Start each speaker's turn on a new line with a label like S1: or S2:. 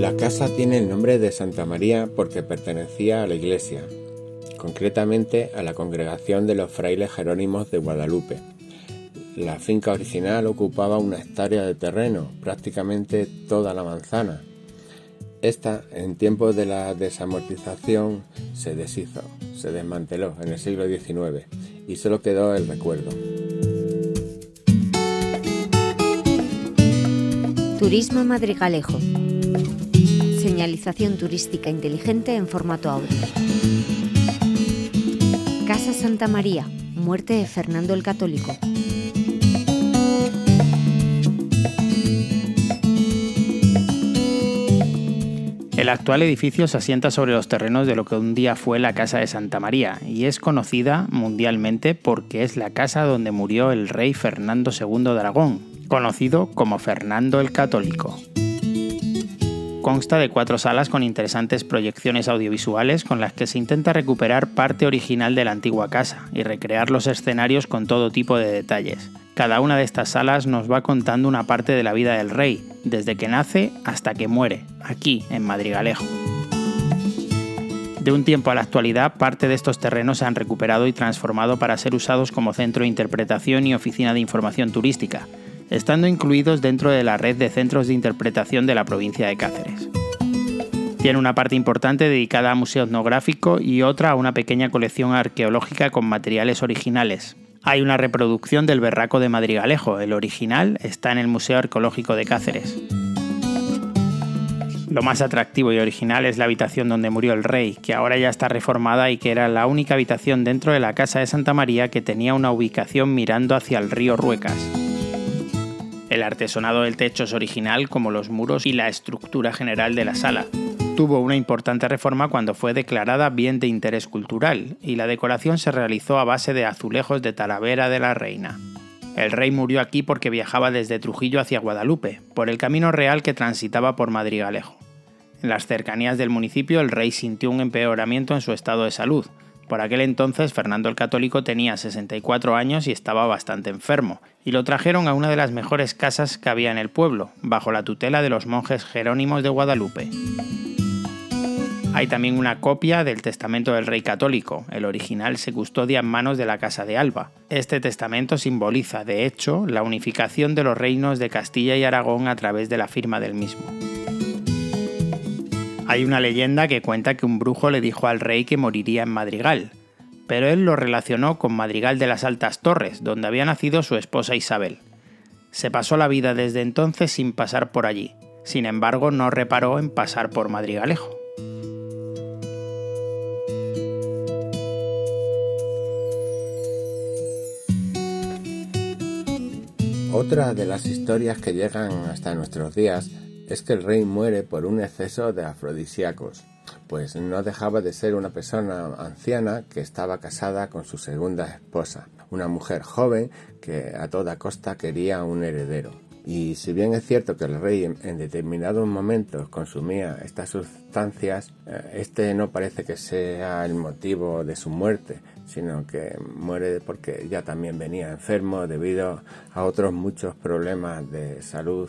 S1: La casa tiene el nombre de Santa María porque pertenecía a la iglesia, concretamente a la congregación de los frailes jerónimos de Guadalupe. La finca original ocupaba una hectárea de terreno, prácticamente toda la manzana. Esta, en tiempos de la desamortización, se deshizo, se desmanteló en el siglo XIX y solo quedó el recuerdo.
S2: Turismo Madrigalejo. Señalización turística inteligente en formato audio. Casa Santa María. Muerte de Fernando el Católico.
S3: El actual edificio se asienta sobre los terrenos de lo que un día fue la Casa de Santa María y es conocida mundialmente porque es la casa donde murió el rey Fernando II de Aragón, conocido como Fernando el Católico. Consta de cuatro salas con interesantes proyecciones audiovisuales con las que se intenta recuperar parte original de la antigua casa y recrear los escenarios con todo tipo de detalles. Cada una de estas salas nos va contando una parte de la vida del rey, desde que nace hasta que muere, aquí en Madrigalejo. De un tiempo a la actualidad, parte de estos terrenos se han recuperado y transformado para ser usados como centro de interpretación y oficina de información turística, estando incluidos dentro de la red de centros de interpretación de la provincia de Cáceres. Tiene una parte importante dedicada a museo etnográfico y otra a una pequeña colección arqueológica con materiales originales. Hay una reproducción del Berraco de Madrigalejo, el original está en el Museo Arqueológico de Cáceres. Lo más atractivo y original es la habitación donde murió el rey, que ahora ya está reformada y que era la única habitación dentro de la casa de Santa María que tenía una ubicación mirando hacia el río Ruecas. El artesonado del techo es original como los muros y la estructura general de la sala. Tuvo una importante reforma cuando fue declarada bien de interés cultural y la decoración se realizó a base de azulejos de Talavera de la Reina. El rey murió aquí porque viajaba desde Trujillo hacia Guadalupe, por el camino real que transitaba por Madrigalejo. En las cercanías del municipio el rey sintió un empeoramiento en su estado de salud, por aquel entonces Fernando el Católico tenía 64 años y estaba bastante enfermo, y lo trajeron a una de las mejores casas que había en el pueblo, bajo la tutela de los monjes jerónimos de Guadalupe. Hay también una copia del testamento del rey católico, el original se custodia en manos de la Casa de Alba. Este testamento simboliza, de hecho, la unificación de los reinos de Castilla y Aragón a través de la firma del mismo. Hay una leyenda que cuenta que un brujo le dijo al rey que moriría en Madrigal, pero él lo relacionó con Madrigal de las Altas Torres, donde había nacido su esposa Isabel. Se pasó la vida desde entonces sin pasar por allí, sin embargo no reparó en pasar por Madrigalejo.
S1: Otra de las historias que llegan hasta nuestros días es que el rey muere por un exceso de afrodisíacos, pues no dejaba de ser una persona anciana que estaba casada con su segunda esposa, una mujer joven que a toda costa quería un heredero. Y si bien es cierto que el rey en, determinados momentos consumía estas sustancias, eh, este no parece que sea el motivo de su muerte, sino que muere porque ya también venía enfermo debido a otros muchos problemas de salud